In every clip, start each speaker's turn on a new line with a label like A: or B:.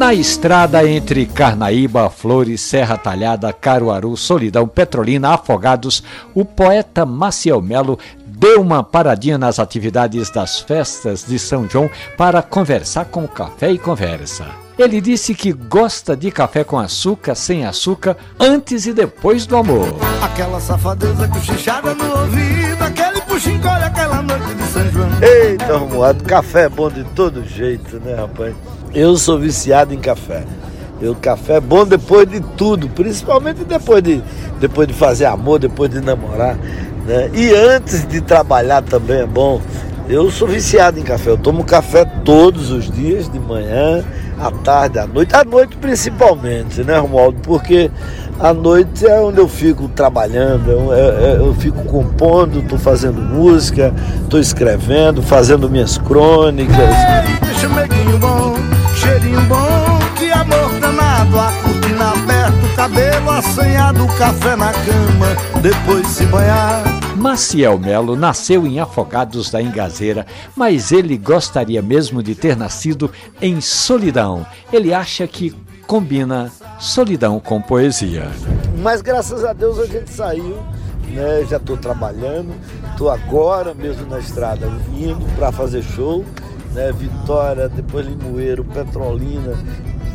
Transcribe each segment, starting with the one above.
A: Na estrada entre Carnaíba, Flores, Serra Talhada, Caruaru, Solidão, Petrolina, Afogados, o poeta Maciel Melo deu uma paradinha nas atividades das festas de São João para conversar com o Café e Conversa. Ele disse que gosta de café com açúcar, sem açúcar, antes e depois do amor.
B: Aquela safadeza cochichada no ouvido, aquele puxinho olha aquela noite de São João.
C: Eita, Romualdo, café é bom de todo jeito, né, rapaz? Eu sou viciado em café. O café é bom depois de tudo, principalmente depois de, depois de fazer amor, depois de namorar. Né? E antes de trabalhar também é bom. Eu sou viciado em café. Eu tomo café todos os dias, de manhã, à tarde, à noite. À noite principalmente, né, Romualdo? Porque à noite é onde eu fico trabalhando, eu, eu, eu fico compondo, estou fazendo música, estou escrevendo, fazendo minhas crônicas.
B: Chameguinho bom, cheirinho bom, que amor danado, a cortina aberta, o cabelo assanhado, café na cama, depois se banhar.
A: Maciel Melo nasceu em Afogados da Engazeira, mas ele gostaria mesmo de ter nascido em Solidão. Ele acha que combina solidão com poesia.
C: Mas graças a Deus a gente saiu, né? Já estou trabalhando, estou agora mesmo na estrada indo para fazer show, né? Vitória, depois Limoeiro, Petrolina,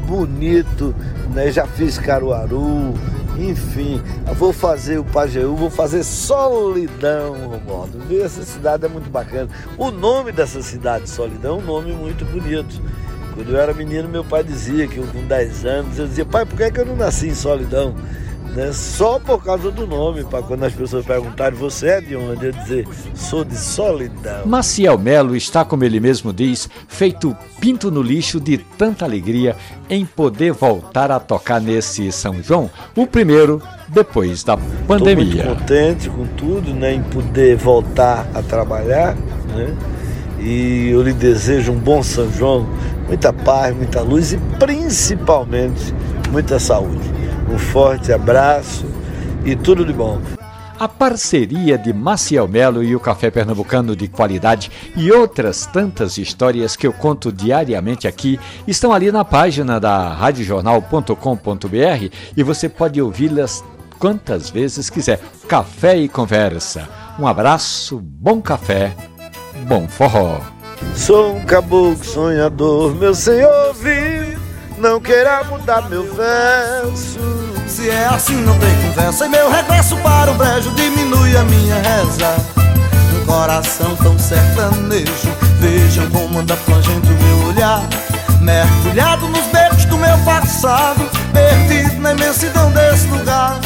C: bonito, né? Já fiz Caruaru, enfim, vou fazer o Pajeú, vou fazer Solidão, Romualdo. Ver essa cidade é muito bacana. O nome dessa cidade, Solidão, é um nome muito bonito. Quando eu era menino, meu pai dizia que eu, com 10 anos, eu dizia, pai, por que, é que eu não nasci em Solidão? Né? Só por causa do nome, para quando as pessoas perguntarem, você é de onde? Eu dizer, sou de Solidão.
A: Maciel Melo está, como ele mesmo diz, feito pinto no lixo de tanta alegria em poder voltar a tocar nesse São João, o primeiro depois da pandemia.
C: Estou muito contente com tudo, né, em poder voltar a trabalhar, né? E eu lhe desejo um bom São João, muita paz, muita luz e principalmente muita saúde. Um forte abraço e tudo de bom.
A: A parceria de Maciel Melo e o Café Pernambucano de qualidade e outras tantas histórias que eu conto diariamente aqui estão ali na página da radiojornal.com.br e você pode ouvi-las quantas vezes quiser. Café e conversa. Um abraço, bom café, bom forró.
C: Sou um caboclo sonhador, meu senhor viu, não queira mudar meu verso.
B: Se é assim não tem conversa. E meu regresso para o brejo diminui a minha reza. Um coração tão sertanejo. Vejam como anda plangendo meu olhar. Mergulhado nos becos do meu passado. Perdido na imensidão desse lugar